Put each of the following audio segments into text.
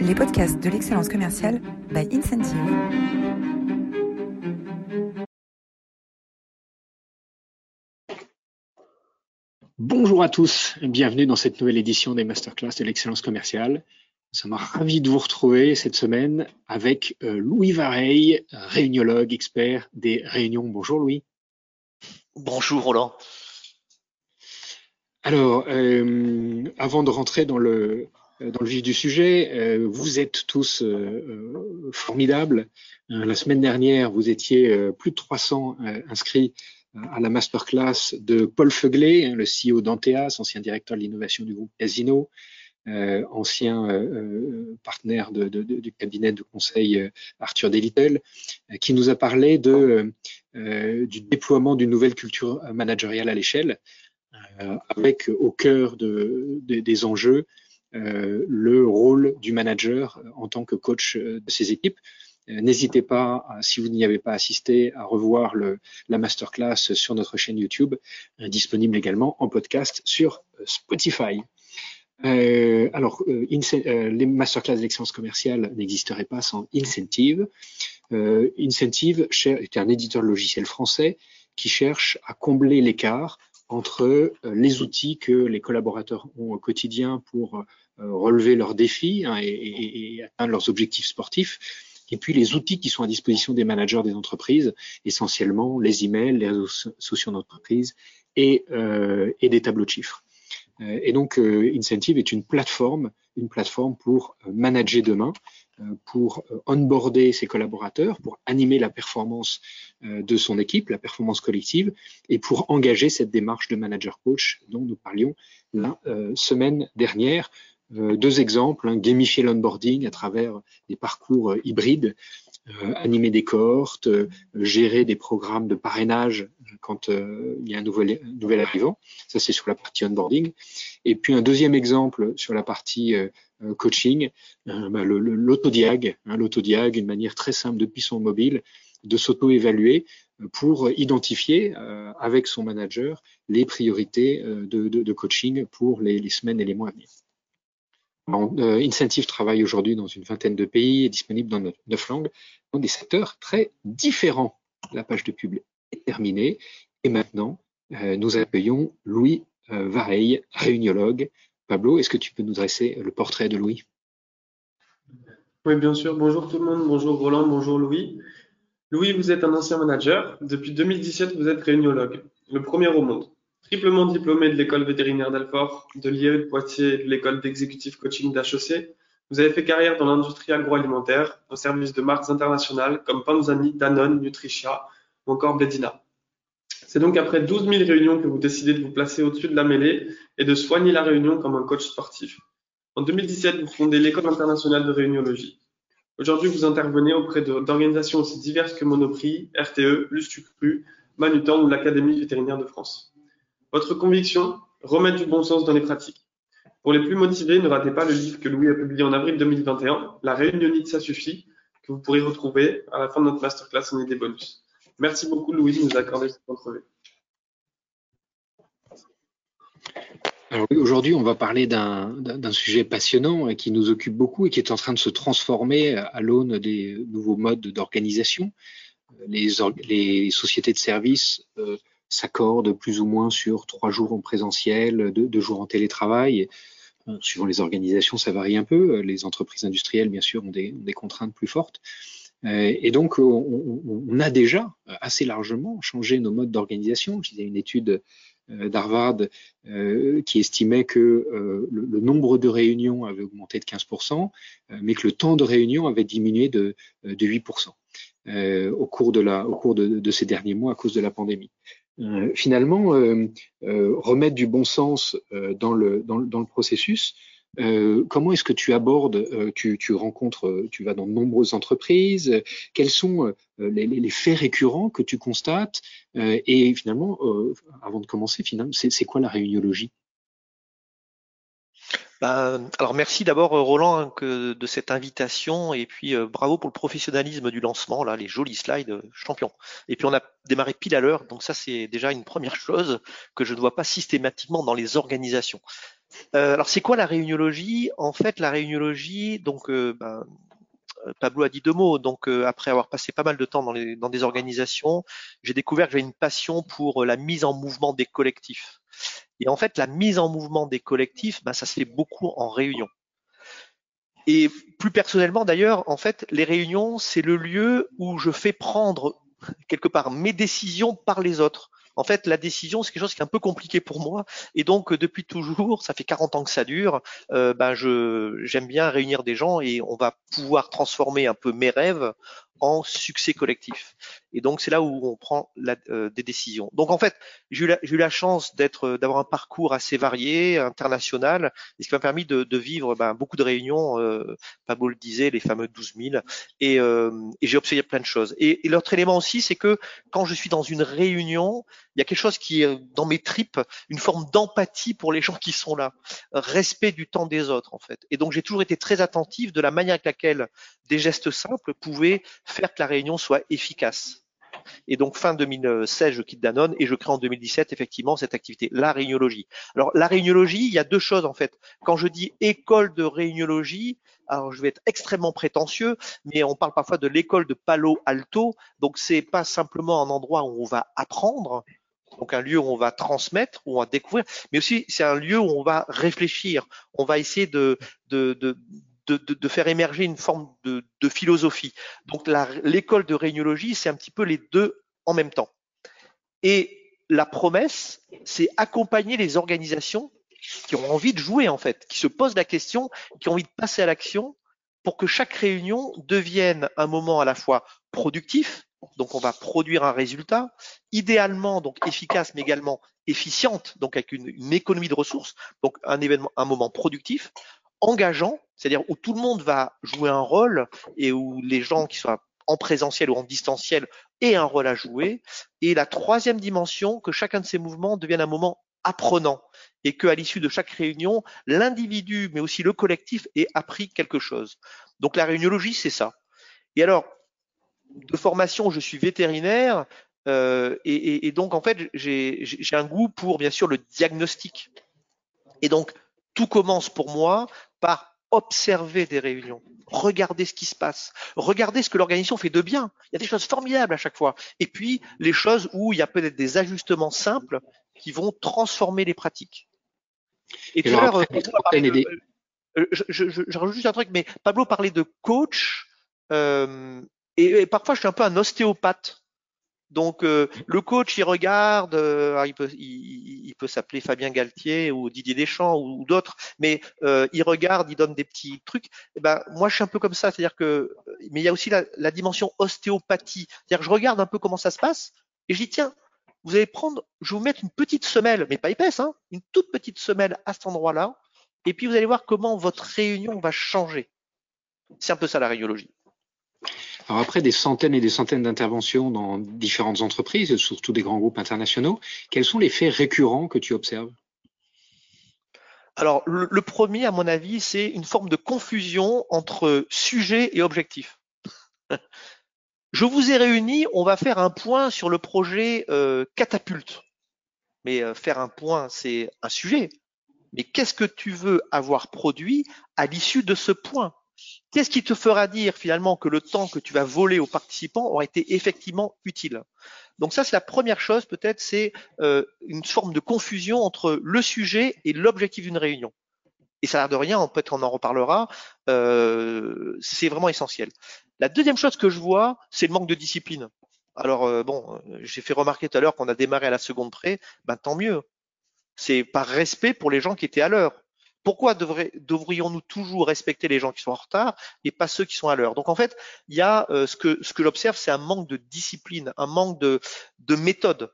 les podcasts de l'excellence commerciale by Incentive. Bonjour à tous, bienvenue dans cette nouvelle édition des masterclass de l'excellence commerciale. Nous sommes ravis de vous retrouver cette semaine avec euh, Louis Vareille, réuniologue, expert des réunions. Bonjour Louis. Bonjour Roland. Alors, euh, avant de rentrer dans le, dans le vif du sujet, euh, vous êtes tous euh, formidables. la semaine dernière, vous étiez plus de 300 inscrits à la masterclass de Paul Feuglé, hein, le CEO d'Anteas, ancien directeur de l'innovation du groupe Casino, ancien partenaire de, de, du cabinet de conseil Arthur Delitel, qui nous a parlé de, du déploiement d'une nouvelle culture managériale à l'échelle. Euh, avec au cœur de, des enjeux euh, le rôle du manager en tant que coach euh, de ses équipes. N'hésitez pas, si vous n'y avez pas assisté, à revoir la masterclass sur notre chaîne YouTube, disponible également en podcast sur Spotify. Euh, alors, euh, les masterclass d'excellence commerciale n'existeraient pas sans Incentive. Euh, Incentive est un éditeur logiciel français qui cherche à combler l'écart entre euh, les outils que les collaborateurs ont au quotidien pour euh, relever leurs défis hein, et, atteindre leurs objectifs sportifs, et puis les outils qui sont à disposition des managers des entreprises, essentiellement les emails, les réseaux sociaux d'entreprise et, euh, et des tableaux de chiffres. Et donc, Incentive est une plateforme, une plateforme pour manager demain, pour euh, onboarder ses collaborateurs, pour animer la performance euh, de son équipe, la performance collective, et pour engager cette démarche de manager coach dont nous parlions la semaine dernière. deux exemples, hein, gamifier l'onboarding à travers des parcours hybrides, animer des cohortes, gérer des programmes de parrainage quand il y a un nouvel, nouvel arrivant. Ça, c'est sur la partie onboarding. Et puis un deuxième exemple sur la partie euh, coaching, euh, bah, l'autodiag, hein, l'autodiag, une manière très simple depuis son mobile de s'auto-évaluer euh, pour identifier avec son manager les priorités de, coaching pour les, semaines et les mois à venir. Incentive travaille aujourd'hui dans une vingtaine de pays et disponible dans neuf langues, dans des secteurs très différents. La page de pub est terminée et maintenant nous accueillons Louis Vareille, réuniologue, Pablo, est-ce que tu peux nous dresser le portrait de Louis? Oui, bien sûr. Bonjour tout le monde. Bonjour Roland. Bonjour Louis. Louis, vous êtes un ancien manager. Depuis 2017, vous êtes réuniologue, le premier au monde. Triplement diplômé de l'école vétérinaire d'Alfort, de l'IE de Poitiers, de l'école d'exécutif coaching d'HEC, vous avez fait carrière dans l'industrie agroalimentaire au service de marques internationales comme Panzani, Danone, Nutricia ou encore Bedina. C'est donc après 12 000 réunions que vous décidez de vous placer au-dessus de la mêlée et de soigner la réunion comme un coach sportif. En 2017, vous fondez l'École internationale de réuniologie. Aujourd'hui, vous intervenez auprès d'organisations aussi diverses que Monoprix, RTE, Lustucru, Manutan ou l'Académie vétérinaire de France. Votre conviction Remettre du bon sens dans les pratiques. Pour les plus motivés, ne ratez pas le livre que Louis a publié en avril 2021, La réunionite, ça suffit, que vous pourrez retrouver à la fin de notre masterclass en des bonus. Merci beaucoup, Louis, de nous accorder cette entrevue. aujourd'hui, on va parler d'un sujet passionnant et qui nous occupe beaucoup et qui est en train de se transformer à l'aune des nouveaux modes d'organisation. Les, les, sociétés de services euh, s'accordent plus ou moins sur trois jours en présentiel, deux, jours en télétravail. suivant les organisations, ça varie un peu. Les entreprises industrielles, bien sûr, ont des, ont des contraintes plus fortes. Euh, et donc, on, a déjà assez largement changé nos modes d'organisation. Je disais une étude euh, d'Harvard euh, qui estimait que le, nombre de réunions avait augmenté de 15%, mais que le temps de réunion avait diminué de, de 8% au cours, de, ces derniers mois à cause de la pandémie. Finalement, remettre du bon sens dans le, dans, dans le processus, euh, comment est-ce que tu abordes, euh, tu, rencontres, euh, tu vas dans de nombreuses entreprises, quels sont les, faits récurrents que tu constates Et finalement, avant de commencer, finalement, c'est quoi la réuniologie ben, alors merci d'abord Roland hein, que de cette invitation et puis bravo pour le professionnalisme du lancement, là les jolis slides champion. Et puis on a démarré pile à l'heure, donc ça c'est déjà une première chose que je ne vois pas systématiquement dans les organisations. Euh, alors c'est quoi la réuniologie? En fait, la réuniologie, donc euh, ben, Pablo a dit deux mots. Donc après avoir passé pas mal de temps dans, les, dans des organisations, j'ai découvert que j'avais une passion pour la mise en mouvement des collectifs. Et en fait, la mise en mouvement des collectifs, ben, ça se fait beaucoup en réunion. Et plus personnellement d'ailleurs, en fait, les réunions, c'est le lieu où je fais prendre quelque part mes décisions par les autres. En fait, la décision, c'est quelque chose qui est un peu compliqué pour moi. Et donc, depuis toujours, ça fait 40 ans que ça dure, ben j'aime bien réunir des gens et on va pouvoir transformer un peu mes rêves en succès collectif. Et donc c'est là où on prend la, euh, des décisions. Donc en fait, j'ai eu la, eu la chance d'être, euh, d'avoir un parcours assez varié, international, et ce qui m'a permis de, de vivre ben, beaucoup de réunions. Euh, Pablo le disait, les fameux 12 000, et, euh, et j'ai observé plein de choses. Et, et l'autre élément aussi, c'est que quand je suis dans une réunion, il y a quelque chose qui est dans mes tripes, une forme d'empathie pour les gens qui sont là, respect du temps des autres en fait. Et donc j'ai toujours été très attentif de la manière avec laquelle des gestes simples pouvaient faire que la réunion soit efficace. Et donc fin 2016, je quitte Danone et je crée en 2017 effectivement cette activité, la réuniologie. Alors la réuniologie, il y a deux choses en fait. Quand je dis école de réuniologie, alors je vais être extrêmement prétentieux, mais on parle parfois de l'école de Palo Alto. Donc c'est pas simplement un endroit où on va apprendre, donc un lieu où on va transmettre, où on va découvrir, mais aussi c'est un lieu où on va réfléchir, on va essayer de, de, de, de, faire émerger une forme de, philosophie. Donc l'école de réuniologie, c'est un petit peu les deux en même temps. Et la promesse, c'est accompagner les organisations qui ont envie de jouer en fait, qui se posent la question, qui ont envie de passer à l'action pour que chaque réunion devienne un moment à la fois productif, donc on va produire un résultat, idéalement donc efficace mais également efficiente, donc avec une, une économie de ressources, donc un événement, un moment productif, engageant, c'est-à-dire où tout le monde va jouer un rôle et où les gens qui soient en présentiel ou en distanciel aient un rôle à jouer. Et la troisième dimension, que chacun de ces mouvements devienne un moment apprenant et qu'à l'issue de chaque réunion, l'individu, mais aussi le collectif, ait appris quelque chose. Donc la réuniologie, c'est ça. Et alors, de formation, je suis vétérinaire, euh, et, et, et, donc en fait, j'ai un goût pour bien sûr le diagnostic. Et donc, tout commence pour moi par observer des réunions, regarder ce qui se passe, regarder ce que l'organisation fait de bien. Il y a des choses formidables à chaque fois. Et puis les choses où il y a peut-être des ajustements simples qui vont transformer les pratiques. Et, puis alors, des... Euh, je, je, je, rajoute juste un truc, mais Pablo parlait de coach, euh, et, parfois je suis un peu un ostéopathe. Donc euh, le coach il regarde, euh, il peut, s'appeler Fabien Galtier ou Didier Deschamps ou, d'autres, mais euh, il regarde, il donne des petits trucs. Eh ben moi je suis un peu comme ça, c'est-à-dire que, mais il y a aussi la, la dimension ostéopathie, c'est-à-dire que je regarde un peu comment ça se passe et je dis tiens, vous allez prendre, je vais vous mettre une petite semelle, mais pas épaisse, hein, une toute petite semelle à cet endroit-là, et puis vous allez voir comment votre réunion va changer. C'est un peu ça la radiologie. Alors après des centaines et des centaines d'interventions dans différentes entreprises, surtout des grands groupes internationaux, quels sont les faits récurrents que tu observes? Alors le, premier, à mon avis, c'est une forme de confusion entre sujet et objectif. Je vous ai réunis, on va faire un point sur le projet euh, catapulte. Mais euh, faire un point, c'est un sujet. Mais qu'est-ce que tu veux avoir produit à l'issue de ce point? Qu'est-ce qui te fera dire finalement que le temps que tu vas voler aux participants aura été effectivement utile? Donc ça, c'est la première chose peut-être, c'est euh, une forme de confusion entre le sujet et l'objectif d'une réunion. Et ça a l'air de rien, peut-être on en reparlera, euh, c'est vraiment essentiel. La deuxième chose que je vois, c'est le manque de discipline. Alors euh, bon, j'ai fait remarquer tout à l'heure qu'on a démarré à la seconde près, ben tant mieux. C'est par respect pour les gens qui étaient à l'heure. Pourquoi devrions-nous toujours respecter les gens qui sont en retard et pas ceux qui sont à l'heure? Donc en fait, il y a euh, ce que ce que j'observe, c'est un manque de discipline, un manque de, de méthode.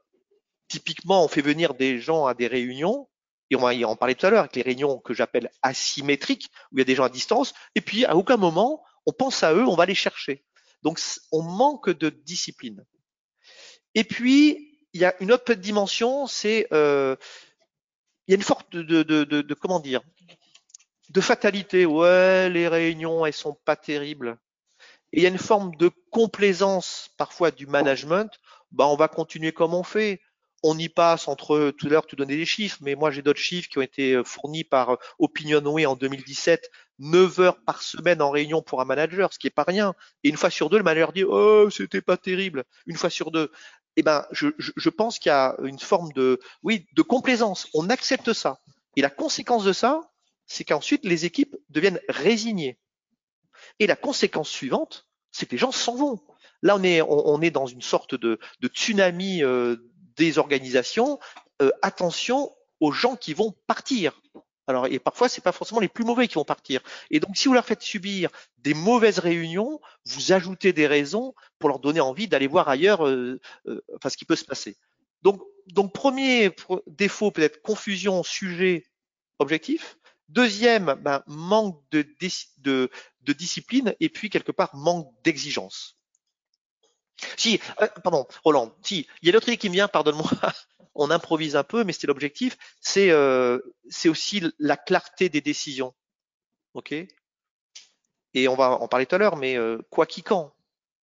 Typiquement, on fait venir des gens à des réunions, et on va y en parler tout à l'heure, avec les réunions que j'appelle asymétriques, où il y a des gens à distance, et puis à aucun moment, on pense à eux, on va les chercher. Donc on manque de discipline. Et puis, il y a une autre dimension, c'est euh, il y a une forte de, comment dire de fatalité. Ouais, les réunions, elles sont pas terribles. Et il y a une forme de complaisance parfois du management. Bah, on va continuer comme on fait. on y passe entre tout à l'heure tu donnais des chiffres, mais moi j'ai d'autres chiffres qui ont été euh, fournis par euh, Opinionway en 2017, 9 heures par semaine en réunion pour un manager, ce qui est pas rien. Et une fois sur deux, le manager dit oh c'était pas terrible. Une fois sur deux, eh ben je, pense qu'il y a une forme de oui de complaisance. On accepte ça. Et la conséquence de ça, c'est qu'ensuite les équipes deviennent résignées. Et la conséquence suivante, c'est que les gens s'en vont. Là, on est, on, est dans une sorte de, de tsunami euh, des organisations. Euh, attention aux gens qui vont partir. Alors, et parfois, c'est pas forcément les plus mauvais qui vont partir. Et donc, si vous leur faites subir des mauvaises réunions, vous ajoutez des raisons pour leur donner envie d'aller voir ailleurs, euh, enfin, ce qui peut se passer. Donc, donc premier défaut peut-être confusion sujet objectif. Deuxième, ben, manque de, discipline et puis quelque part manque d'exigence. Si, euh, pardon, Roland, si, il y a l'autre idée qui me vient, pardonne-moi, on improvise un peu, mais c'était l'objectif, c'est euh, aussi la clarté des décisions. OK? Et on va en parler tout à l'heure, mais euh, quoi qui quand?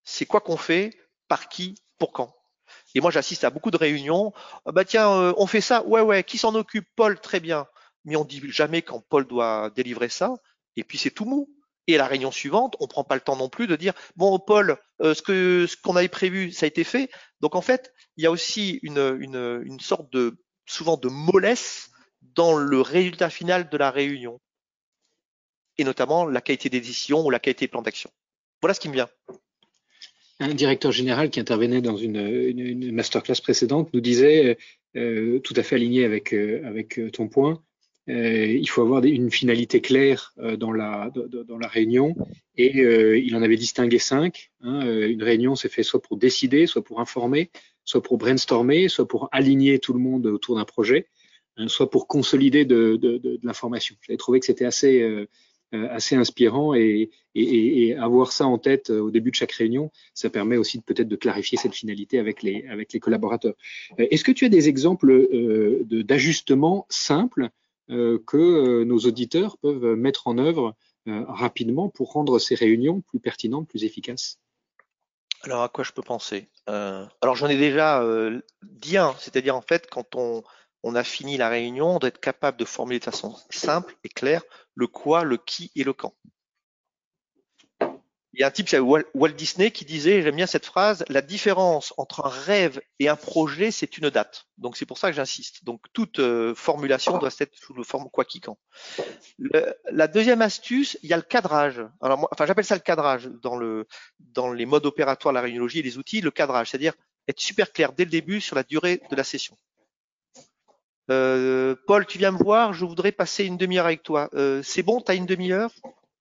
C'est quoi qu'on fait, par qui, pour quand? Et moi, j'assiste à beaucoup de réunions. Ah bah tiens, euh, on fait ça, ouais, ouais, qui s'en occupe? Paul, très bien. Mais on dit jamais quand Paul doit délivrer ça, et puis c'est tout mou. Et à la réunion suivante, on prend pas le temps non plus de dire bon Paul, euh, ce qu'on avait prévu, ça a été fait. Donc en fait, il y a aussi une, sorte de souvent de mollesse dans le résultat final de la réunion, et notamment la qualité des décisions ou la qualité des plans d'action. Voilà ce qui me vient. Un directeur général qui intervenait dans une, masterclass précédente nous disait, euh, tout à fait aligné avec, euh, ton point, euh, il faut avoir une finalité claire euh, dans, la, dans la réunion et euh, il en avait distingué cinq. Hein, une réunion s'est fait soit pour décider, soit pour informer, soit pour brainstormer, soit pour aligner tout le monde autour d'un projet, hein, soit pour consolider de, de, de, l'information. J'avais trouvé que c'était assez, assez inspirant et, et, et, avoir ça en tête au début de chaque réunion, ça permet aussi peut-être de clarifier cette finalité avec les, avec les collaborateurs. Est-ce que tu as des exemples d'ajustements simples euh, que euh, nos auditeurs peuvent mettre en œuvre euh, rapidement pour rendre ces réunions plus pertinentes, plus efficaces Alors à quoi je peux penser Alors j'en ai déjà dit un, c'est-à-dire en fait quand on a fini la réunion, d'être capable de formuler de façon simple et claire le quoi, le qui et le quand. Il y a un type, c'est Walt Disney, qui disait, j'aime bien cette phrase, la différence entre un rêve et un projet, c'est une date. Donc c'est pour ça que j'insiste. Donc toute euh, formulation doit être sous forme quoi qui quand. la deuxième astuce, il y a le cadrage. Alors moi, enfin j'appelle ça le cadrage dans le dans les modes opératoires, la réuniologie et les outils, le cadrage, c'est-à-dire être super clair dès le début sur la durée de la session. Euh, Paul, tu viens me voir, je voudrais passer une demi-heure avec toi. Euh, c'est bon, tu as une demi-heure?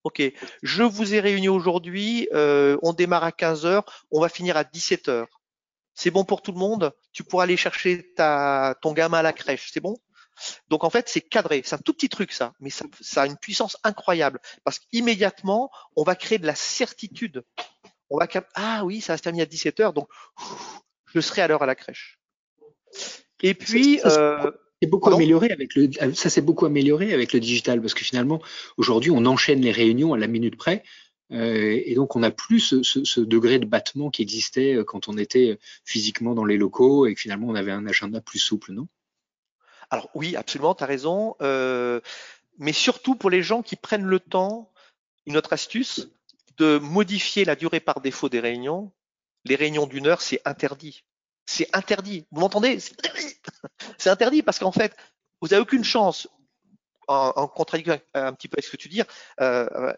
Ok, je vous ai réunis aujourd'hui, euh, on démarre à 15 heures, on va finir à 17 heures. C'est bon pour tout le monde? Tu pourras aller chercher ta, ton gamin à la crèche, c'est bon? Donc en fait, c'est cadré, c'est un tout petit truc ça, mais ça, ça a une puissance incroyable parce qu'immédiatement, on va créer de la certitude. On va ah oui, ça va se terminer à 17 heures, donc je serai à l'heure à la crèche. Et puis, euh, beaucoup amélioré avec le, ça s'est beaucoup amélioré avec le digital parce que finalement aujourd'hui on enchaîne les réunions à la minute près euh, et donc on n'a plus ce, ce, ce, degré de battement qui existait euh, quand on était physiquement dans les locaux et que finalement on avait un agenda plus souple, non? Alors oui, absolument, tu as raison. Euh, mais surtout pour les gens qui prennent le temps, une autre astuce, de modifier la durée par défaut des réunions. Les réunions d'une heure, c'est interdit. C'est interdit. Vous m'entendez? C'est interdit parce qu'en fait, vous n'avez aucune chance, en, contradiction un petit peu avec ce que tu dis, euh,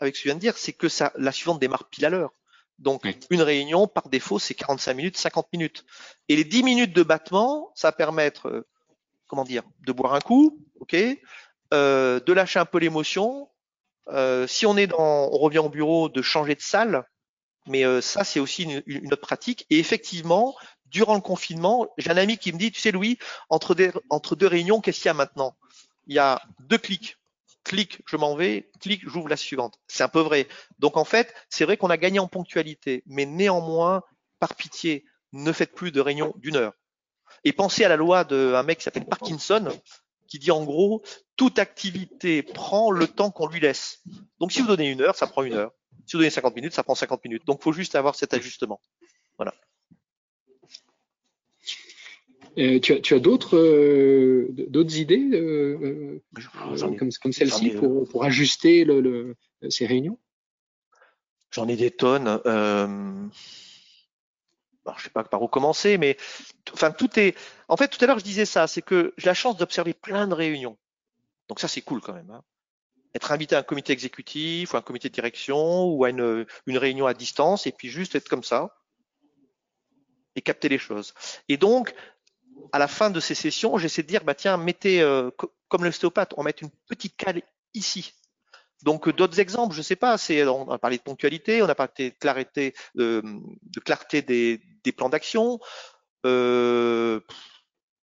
avec ce que tu viens de dire, c'est que ça, la suivante démarre pile à l'heure. Donc, une réunion, par défaut, c'est 45 minutes, 50 minutes. Et les 10 minutes de battement, ça va permettre, euh, comment dire, de boire un coup, ok, euh, de lâcher un peu l'émotion. Euh, si on est dans, on revient au bureau, de changer de salle. Mais euh, ça, c'est aussi une, une, autre pratique. Et effectivement, durant le confinement, j'ai un ami qui me dit, tu sais Louis, entre, deux réunions, qu'est-ce qu'il y a maintenant? Il y a deux clics. Clic, je m'en vais, clic, j'ouvre la suivante. C'est un peu vrai. Donc en fait, c'est vrai qu'on a gagné en ponctualité, mais néanmoins, par pitié, ne faites plus de réunions d'une heure. Et pensez à la loi d'un mec qui s'appelle Parkinson, qui dit en gros, toute activité prend le temps qu'on lui laisse. Donc si vous donnez une heure, ça prend une heure. Si vous donnez 50 minutes, ça prend 50 minutes. Donc il faut juste avoir cet ajustement. Voilà. Euh, tu as, tu as d'autres euh, d'autres idées euh, comme, comme celle-ci pour, pour ajuster le, le, ces réunions? J'en ai des tonnes. Euh... Alors, je sais pas par où commencer, mais enfin tout est. En fait, tout à l'heure je disais ça, c'est que j'ai la chance d'observer plein de réunions. Donc ça c'est cool quand même. Hein. Être invité à un comité exécutif ou un comité de direction ou à une, une réunion à distance et puis juste être comme ça et capter les choses. Et donc à la fin de ces sessions, j'essaie de dire bah tiens mettez euh, comme l'ostéopathe, on mettre une petite cale ici donc d'autres exemples, je sais pas, c'est on a parlé de ponctualité, on a parlé de clarté, de, de clarté des, des plans d'action. Euh,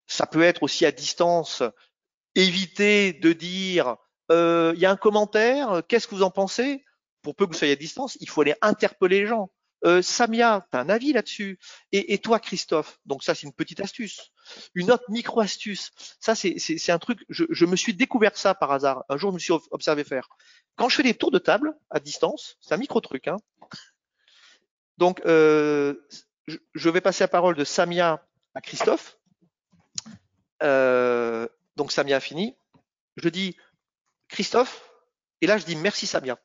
ça peut être aussi à distance, éviter de dire euh, il y a un commentaire, qu'est-ce que vous en pensez? Pour peu que vous soyez à distance, il faut aller interpeller les gens. Euh, Samia, tu as un avis là-dessus? Et, toi, Christophe? Donc ça, c'est une petite astuce. Une autre micro-astuce. Ça, c'est un truc, je, me suis découvert ça par hasard. Un jour, je me suis observé faire. Quand je fais des tours de table à distance, c'est un micro-truc. Hein. Donc, euh, je, je, vais passer la parole de Samia à Christophe. Euh, donc, Samia a fini. Je dis Christophe, et là, je dis merci Samia.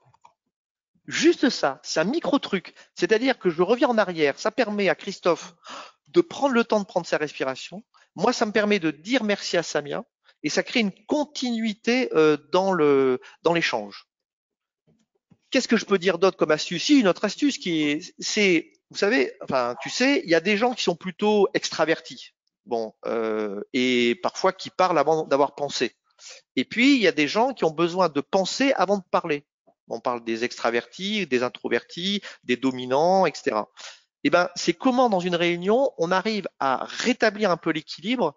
Juste ça, c'est un micro-truc. C'est-à-dire que je reviens en arrière. Ça permet à Christophe de prendre le temps de prendre sa respiration. Moi, ça me permet de dire merci à Samia et ça crée une continuité euh, dans le dans l'échange. Qu'est-ce que je peux dire d'autre comme astuce? Si, une autre astuce qui est, c'est, vous savez, enfin, tu sais, il y a des gens qui sont plutôt extravertis, bon, euh, et parfois qui parlent avant d'avoir pensé. Et puis, il y a des gens qui ont besoin de penser avant de parler. On parle des extravertis, des introvertis, des dominants, etc. Eh ben, c'est comment dans une réunion on arrive à rétablir un peu l'équilibre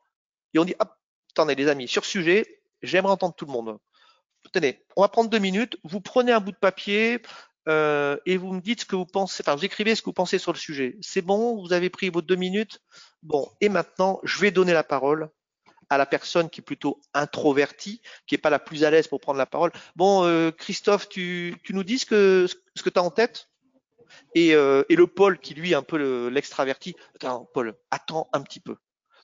et on dit, hop, attendez les amis, sur sujet, j'aimerais entendre tout le monde. Tenez, on va prendre deux minutes. Vous prenez un bout de papier euh, et vous me dites ce que vous pensez. Enfin, vous écrivez ce que vous pensez sur le sujet. C'est bon, vous avez pris vos deux minutes? Bon, et maintenant, je vais donner la parole à la personne qui est plutôt introvertie, qui n'est pas la plus à l'aise pour prendre la parole. Bon, euh, Christophe, tu, tu, nous dis ce que, ce que tu as en tête? Et, euh, et, le Paul, qui lui est un peu l'extraverti, attends, Paul, attends un petit peu.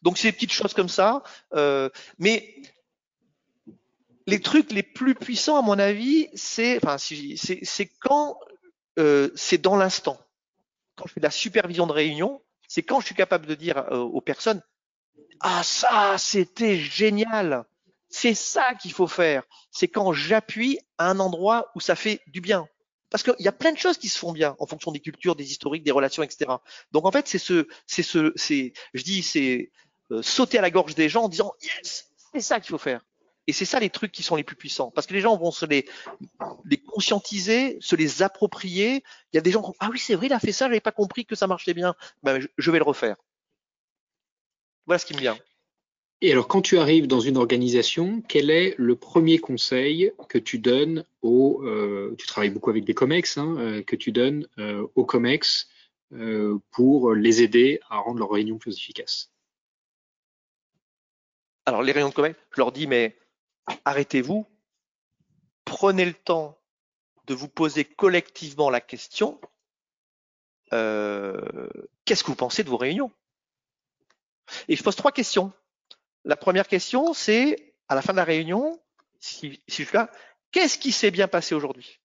Donc, c'est des petites choses comme ça. Euh, mais les trucs les plus puissants, à mon avis, c'est enfin, c'est quand euh, c'est dans l'instant. Quand je fais de la supervision de réunion, c'est quand je suis capable de dire euh, aux personnes ah ça, c'était génial. C'est ça qu'il faut faire. C'est quand j'appuie à un endroit où ça fait du bien. Parce qu'il y a plein de choses qui se font bien en fonction des cultures, des historiques, des relations, etc. Donc en fait, c'est ce, c'est ce, c'est, je dis, c'est euh, sauter à la gorge des gens en disant yes, c'est ça qu'il faut faire. Et c'est ça les trucs qui sont les plus puissants. Parce que les gens vont se les, les conscientiser, se les approprier. Il y a des gens qui ah oui, c'est vrai, il a fait ça, j'avais pas compris que ça marchait bien. Ben, je vais le refaire. Voilà ce qui me vient. Et alors, quand tu arrives dans une organisation, quel est le premier conseil que tu donnes aux, euh, tu travailles beaucoup avec des COMEX, hein, euh, que tu donnes euh, aux COMEX pour les aider à rendre leurs réunions plus efficaces Alors, les réunions de COMEX, je leur dis, mais arrêtez-vous, prenez le temps de vous poser collectivement la question, qu'est-ce que vous pensez de vos réunions? Et je pose trois questions. La première question, c'est à la fin de la réunion, si, je suis là, qu'est-ce qui s'est bien passé aujourd'hui?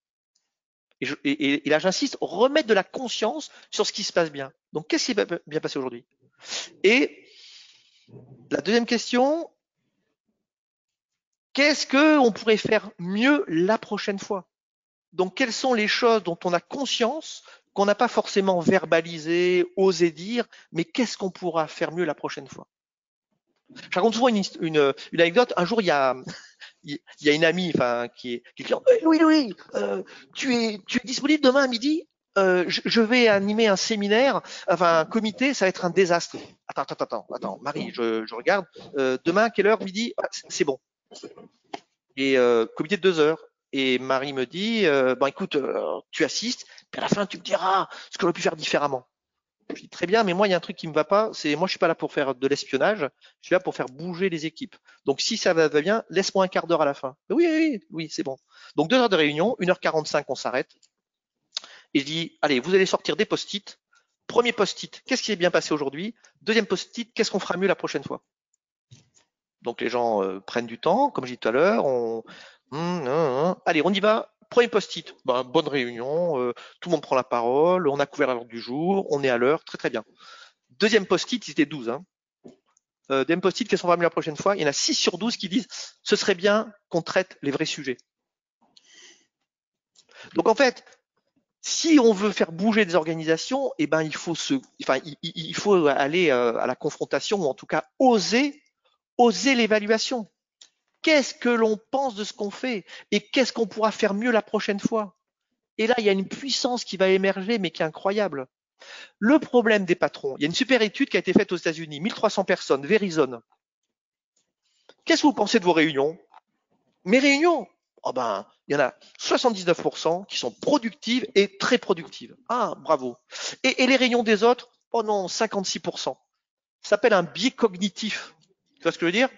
Et, et, là, j'insiste, remettre de la conscience sur ce qui se passe bien. Donc, qu'est-ce qui s'est bien passé aujourd'hui? Et la deuxième question, qu'est-ce que on pourrait faire mieux la prochaine fois? Donc, quelles sont les choses dont on a conscience qu'on n'a pas forcément verbalisé, osé dire, mais qu'est-ce qu'on pourra faire mieux la prochaine fois? Je raconte souvent une, une, anecdote. Un jour, il y a, une amie, enfin, qui est, qui est Louis, Louis, euh, tu es, disponible demain à midi? Euh, je, vais animer un séminaire, enfin un comité, ça va être un désastre. Attends, attends, attends, attends, Marie, je, regarde. Euh, demain, quelle heure? Midi? Ah, C'est bon. Et euh, comité de deux heures. Et Marie me dit, euh, bon écoute, euh, tu assistes, puis à la fin tu me diras ce que j'aurais pu faire différemment. Je dis très bien, mais moi il y a un truc qui me va pas, c'est moi je suis pas là pour faire de l'espionnage, je suis là pour faire bouger les équipes. Donc si ça va bien, laisse-moi un quart d'heure à la fin. Oui, oui, oui, c'est bon. Donc deux heures de réunion, 1h45 on s'arrête. Et je dis, allez, vous allez sortir des post-it. Premier post-it, qu'est-ce qui est bien passé aujourd'hui? Deuxième post-it, qu'est-ce qu'on fera mieux la prochaine fois? Donc les gens euh, prennent du temps, comme j'ai dit tout à l'heure. Hum, hum, hum. Allez, on y va. Premier post-it. Ben, bonne réunion, euh, tout le monde prend la parole, on a couvert l'heure du jour, on est à l'heure, très très bien. Deuxième post-it, ils étaient 12. Hein. Euh, deuxième post-it, quels sont vraiment la prochaine fois? Il y en a 6 sur 12 qui disent ce serait bien qu'on traite les vrais sujets. Donc en fait, si on veut faire bouger des organisations, eh ben il faut se, enfin il, faut aller euh, à la confrontation ou en tout cas oser, oser l'évaluation. Qu'est-ce que l'on pense de ce qu'on fait et qu'est-ce qu'on pourra faire mieux la prochaine fois? Et là, il y a une puissance qui va émerger, mais qui est incroyable. Le problème des patrons, il y a une super étude qui a été faite aux États-Unis, 1300 personnes, Verizon. Qu'est-ce que vous pensez de vos réunions? Mes réunions, oh ben, il y en a 79% qui sont productives et très productives. Ah, bravo. Et, les réunions des autres, oh non, 56%. Ça s'appelle un biais cognitif. Tu vois ce que je veux dire?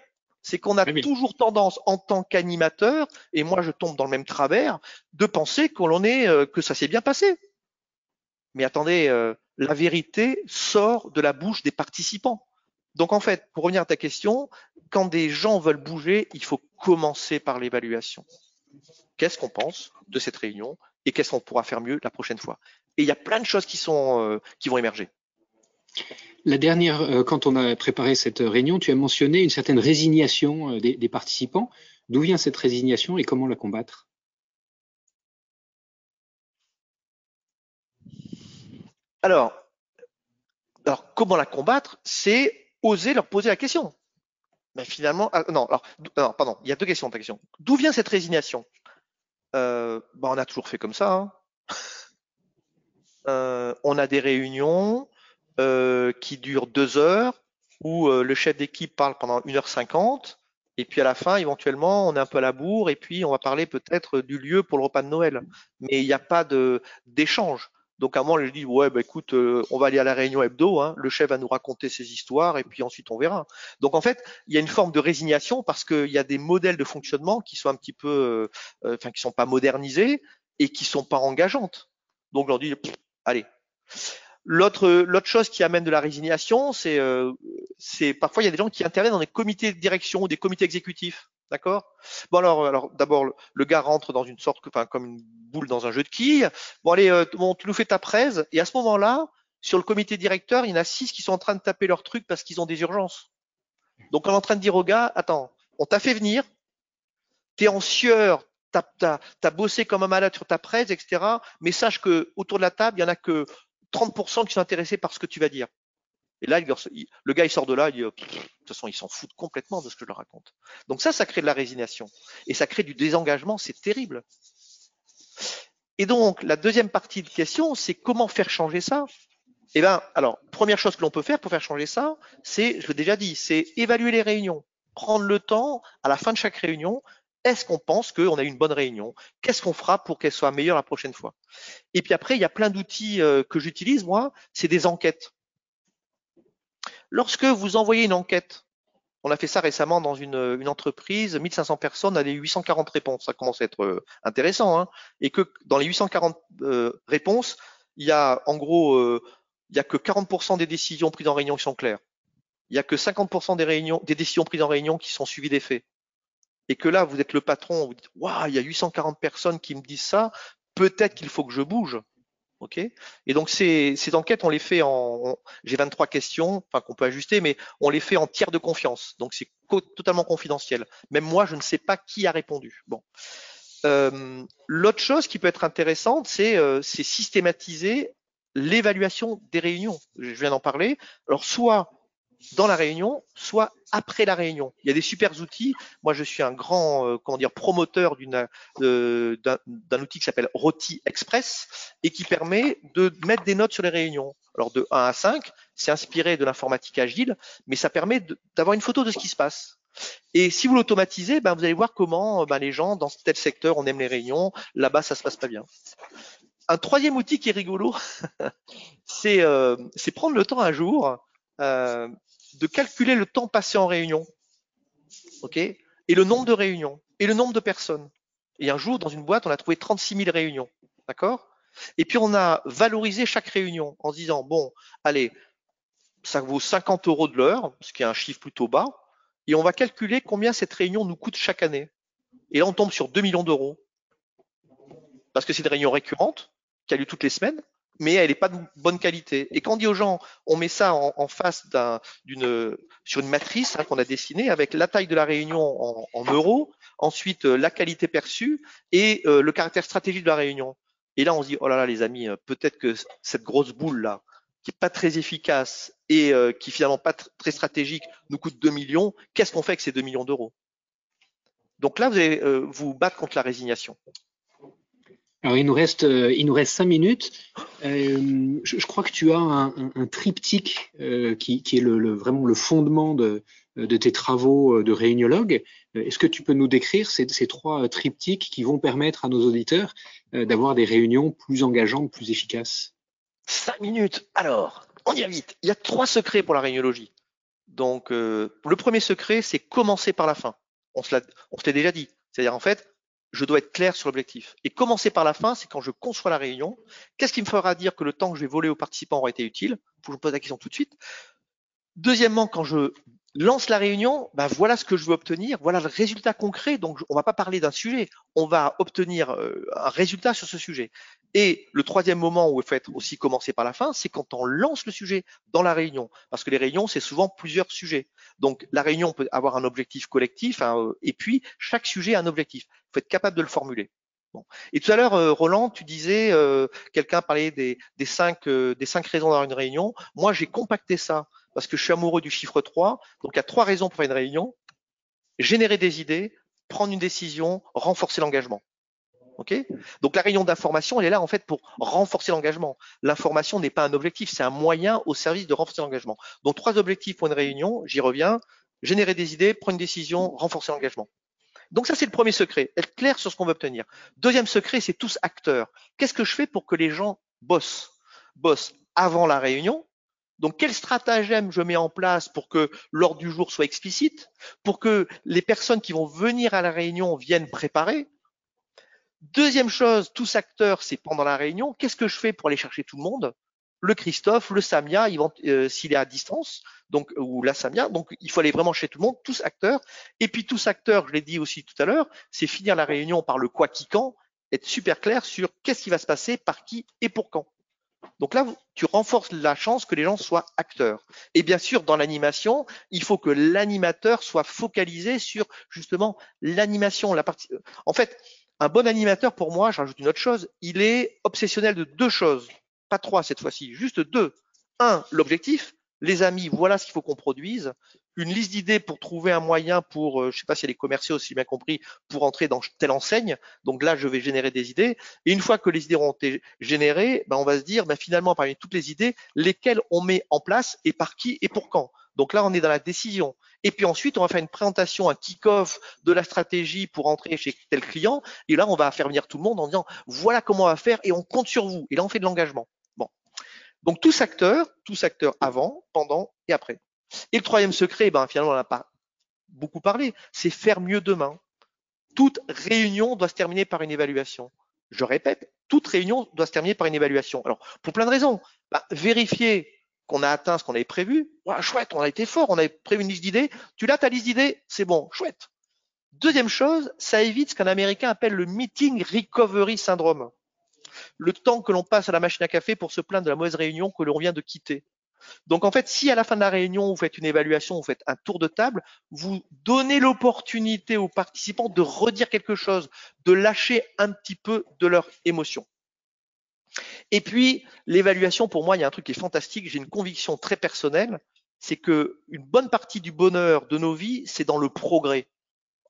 C'est qu'on a toujours tendance en tant qu'animateur, et moi je tombe dans le même travers, de penser qu'on est, euh, que ça s'est bien passé. Mais attendez, euh, la vérité sort de la bouche des participants. Donc en fait, pour revenir à ta question, quand des gens veulent bouger, il faut commencer par l'évaluation qu'est-ce qu'on pense de cette réunion et qu'est-ce qu'on pourra faire mieux la prochaine fois? Et il y a plein de choses qui sont euh, qui vont émerger. La dernière, euh, quand on a préparé cette réunion, tu as mentionné une certaine résignation euh, des, participants. D'où vient cette résignation et comment la combattre? Alors, comment la combattre? C'est oser leur poser la question. Mais finalement, ah, non, alors, pardon, il y a deux questions ta question. D'où vient cette résignation? Euh, bah, On a toujours fait comme ça. Hein. Euh, on a des réunions euh, qui durent deux heures, où le chef d'équipe parle pendant 1h50, et puis à la fin, éventuellement, on est un peu à la bourre, et puis on va parler peut-être du lieu pour le repas de Noël. Mais il n'y a pas d'échange. Donc à un moment, je dis ouais, bah, écoute, euh, on va aller à la réunion hebdo. Hein, le chef va nous raconter ses histoires et puis ensuite on verra. Donc en fait, il y a une forme de résignation parce qu'il y a des modèles de fonctionnement qui sont un petit peu, euh, euh, enfin qui sont pas modernisés et qui sont pas engageantes. Donc on dit allez. L'autre chose qui amène de la résignation, c'est c'est parfois il y a des gens qui interviennent dans des comités de direction ou des comités exécutifs. D'accord? Bon alors, d'abord le gars rentre dans une sorte, enfin comme une boule dans un jeu de quilles. Bon allez, euh, bon, tu nous fais ta presse. Et à ce moment-là, sur le comité directeur, il y en a six qui sont en train de taper leur truc parce qu'ils ont des urgences. Donc on est en train de dire au gars, attends, on t'a fait venir, t'es en sueur, t'as as, bossé comme un malade sur ta presse, etc. Mais sache que autour de la table, il y en a que 30% qui sont intéressés par ce que tu vas dire. Et là, le gars, il sort de là, il dit, de toute façon, ils s'en foutent complètement de ce que je leur raconte. Donc ça, ça crée de la résignation. Et ça crée du désengagement, c'est terrible. Et donc, la deuxième partie de question, c'est comment faire changer ça? Eh bien, alors, première chose que l'on peut faire pour faire changer ça, c'est, je l'ai déjà dit, c'est évaluer les réunions. Prendre le temps, à la fin de chaque réunion, est-ce qu'on pense qu'on a eu une bonne réunion? Qu'est-ce qu'on fera pour qu'elle soit meilleure la prochaine fois? Et puis après, il y a plein d'outils euh, que j'utilise, moi, c'est des enquêtes. Lorsque vous envoyez une enquête, on a fait ça récemment dans une, entreprise, 1500 personnes avaient 840 réponses. Ça commence à être euh, intéressant. Hein et que dans les 840 euh, réponses, il y a en gros, il y a que 40% des décisions prises en réunion qui sont claires. Il y a que 50% des réunions, des décisions prises en réunion qui sont suivies des faits. Et que là, vous êtes le patron, vous dites, waouh, il y a 840 personnes qui me disent ça, peut-être qu'il faut que je bouge. Ok? Et donc ces, enquêtes, on les fait en, j'ai 23 questions, enfin qu'on peut ajuster, mais on les fait en tiers de confiance. Donc c'est totalement confidentiel. Même moi, je ne sais pas qui a répondu. Bon. Euh, l'autre chose qui peut être intéressante, c'est euh, systématiser l'évaluation des réunions. Je viens d'en parler. Alors soit dans la réunion, soit après la réunion. Il y a des super outils. Moi, je suis un grand euh, comment dire promoteur euh, d'un outil qui s'appelle Roti Express et qui permet de mettre des notes sur les réunions. Alors de 1 à 5, c'est inspiré de l'informatique agile, mais ça permet d'avoir une photo de ce qui se passe. Et si vous l'automatisez, ben, vous allez voir comment ben, les gens dans tel secteur, on aime les réunions, là-bas ça se passe pas bien. Un troisième outil qui est rigolo, c'est euh, prendre le temps un jour euh, de calculer le temps passé en réunion, ok, et le nombre de réunions et le nombre de personnes. Et un jour, dans une boîte, on a trouvé 36 000 réunions, d'accord? Et puis on a valorisé chaque réunion en se disant bon, allez, ça vaut 50 euros de l'heure, ce qui est un chiffre plutôt bas. et on va calculer combien cette réunion nous coûte chaque année. Et là, on tombe sur 2 millions d'euros. Parce que c'est une réunion récurrente, qui a lieu toutes les semaines, mais elle n'est pas de bonne qualité. Et quand on dit aux gens, on met ça en, face d'une sur une matrice hein, qu'on a dessinée avec la taille de la réunion en, euros, ensuite euh, la qualité perçue et euh, le caractère stratégique de la réunion. Et là, on se dit, oh là là, les amis, euh, peut-être que cette grosse boule là, qui est pas très efficace et qui finalement pas très stratégique, nous coûte 2 millions. Qu'est-ce qu'on fait avec ces 2 millions d'euros? Donc là, vous allez vous battre contre la résignation. Alors il nous reste, euh, il nous reste cinq minutes. Euh, je, je, crois que tu as un, un, un triptyque euh, qui, qui, est le, le, vraiment le fondement de, de, tes travaux de réuniologue. Est-ce que tu peux nous décrire ces, ces, trois triptyques qui vont permettre à nos auditeurs d'avoir des réunions plus engageantes, plus efficaces? Cinq minutes. Alors, on y va vite. Il y a trois secrets pour la réuniologie. Donc, le premier secret, c'est commencer par la fin. On se l'est déjà dit. C'est-à-dire en fait, je dois être clair sur l'objectif. Et commencer par la fin, c'est quand je conçois la réunion. Qu'est-ce qui me fera dire que le temps que je vais voler aux participants aura été utile? Faut que je me pose la question tout de suite. Deuxièmement, quand je lance la réunion, ben voilà ce que je veux obtenir, voilà le résultat concret. Donc, on va pas parler d'un sujet, on va obtenir euh, un résultat sur ce sujet. Et le troisième moment où il faut aussi commencer par la fin, c'est quand on lance le sujet dans la réunion, parce que les réunions, c'est souvent plusieurs sujets. Donc, la réunion peut avoir un objectif collectif, hein, euh, et puis chaque sujet a un objectif. Il faut être capable de le formuler. Bon. Et tout à l'heure, euh, Roland, tu disais, quelqu'un parlait des, des cinq, des cinq raisons d'avoir une réunion. Moi, j'ai compacté ça parce que je suis amoureux du chiffre 3. Donc, il y a trois raisons pour faire une réunion. Générer des idées, prendre une décision, renforcer l'engagement. OK? Donc, la réunion d'information, elle est là, en fait, pour renforcer l'engagement. L'information n'est pas un objectif, c'est un moyen au service de renforcer l'engagement. Donc, trois objectifs pour une réunion, j'y reviens. Générer des idées, prendre une décision, renforcer l'engagement. Donc ça, c'est le premier secret, être clair sur ce qu'on veut obtenir. Deuxième secret, c'est tous acteurs. Qu'est-ce que je fais pour que les gens bossent? Bossent avant la réunion, donc, quel stratagème je mets en place pour que l'ordre du jour soit explicite, pour que les personnes qui vont venir à la réunion viennent préparer? Deuxième chose, tous acteurs, c'est pendant la réunion, qu'est-ce que je fais pour aller chercher tout le monde? Le Christophe, le Samia, euh, s'il est à distance, donc ou la Samia, donc il faut aller vraiment chez tout le monde, tous acteurs. Et puis tous acteurs, je l'ai dit aussi tout à l'heure, c'est finir la réunion par le quoi qui quand, être super clair sur qu'est-ce qui va se passer, par qui et pour quand. Donc là, tu renforces la chance que les gens soient acteurs. Et bien sûr, dans l'animation, il faut que l'animateur soit focalisé sur justement l'animation. La partie. En fait, un bon animateur, pour moi, je rajoute une autre chose, il est obsessionnel de deux choses, pas trois cette fois-ci, juste deux. Un, l'objectif. Les amis, voilà ce qu'il faut qu'on produise une liste d'idées pour trouver un moyen pour, euh, je sais pas si est commerciaux, si j'ai bien compris, pour entrer dans telle enseigne. Donc là, je vais générer des idées. Et une fois que les idées ont été générées, ben on va se dire, ben finalement, parmi toutes les idées, lesquelles on met en place et par qui et pour quand. Donc là, on est dans la décision. Et puis ensuite, on va faire une présentation, un kick-off de la stratégie pour entrer chez tel client. Et là, on va faire venir tout le monde en disant, voilà comment on va faire et on compte sur vous. Et là, on fait de l'engagement. Bon. Donc tous acteurs, tous acteurs avant, pendant et après. Et le troisième secret, ben, finalement, on n'a pas beaucoup parlé, c'est faire mieux demain. Toute réunion doit se terminer par une évaluation. Je répète, toute réunion doit se terminer par une évaluation. Alors, pour plein de raisons. Ben, vérifier qu'on a atteint ce qu'on avait prévu. chouette, on a été fort, on avait prévu une liste d'idées. Tu l'as, ta liste d'idées, c'est bon, chouette. Deuxième chose, ça évite ce qu'un Américain appelle le meeting recovery syndrome. Le temps que l'on passe à la machine à café pour se plaindre de la mauvaise réunion que l'on vient de quitter. Donc en fait, si à la fin de la réunion, vous faites une évaluation, vous faites un tour de table, vous donnez l'opportunité aux participants de redire quelque chose, de lâcher un petit peu de leur émotion. Et puis, l'évaluation, pour moi, il y a un truc qui est fantastique, j'ai une conviction très personnelle, c'est que une bonne partie du bonheur de nos vies, c'est dans le progrès.